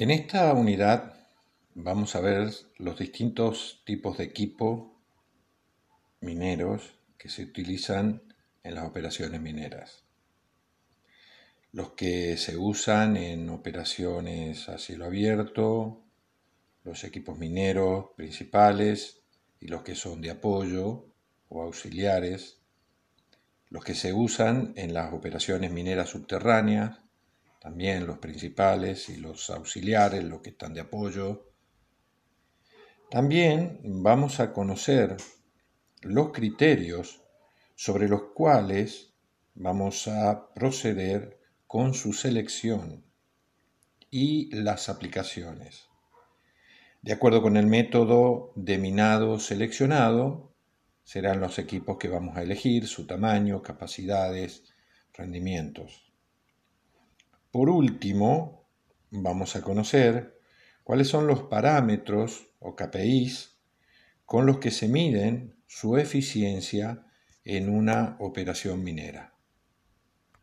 En esta unidad vamos a ver los distintos tipos de equipo mineros que se utilizan en las operaciones mineras. Los que se usan en operaciones a cielo abierto, los equipos mineros principales y los que son de apoyo o auxiliares, los que se usan en las operaciones mineras subterráneas, también los principales y los auxiliares, los que están de apoyo. También vamos a conocer los criterios sobre los cuales vamos a proceder con su selección y las aplicaciones. De acuerdo con el método de minado seleccionado, serán los equipos que vamos a elegir, su tamaño, capacidades, rendimientos. Por último, vamos a conocer cuáles son los parámetros o KPIs con los que se miden su eficiencia en una operación minera.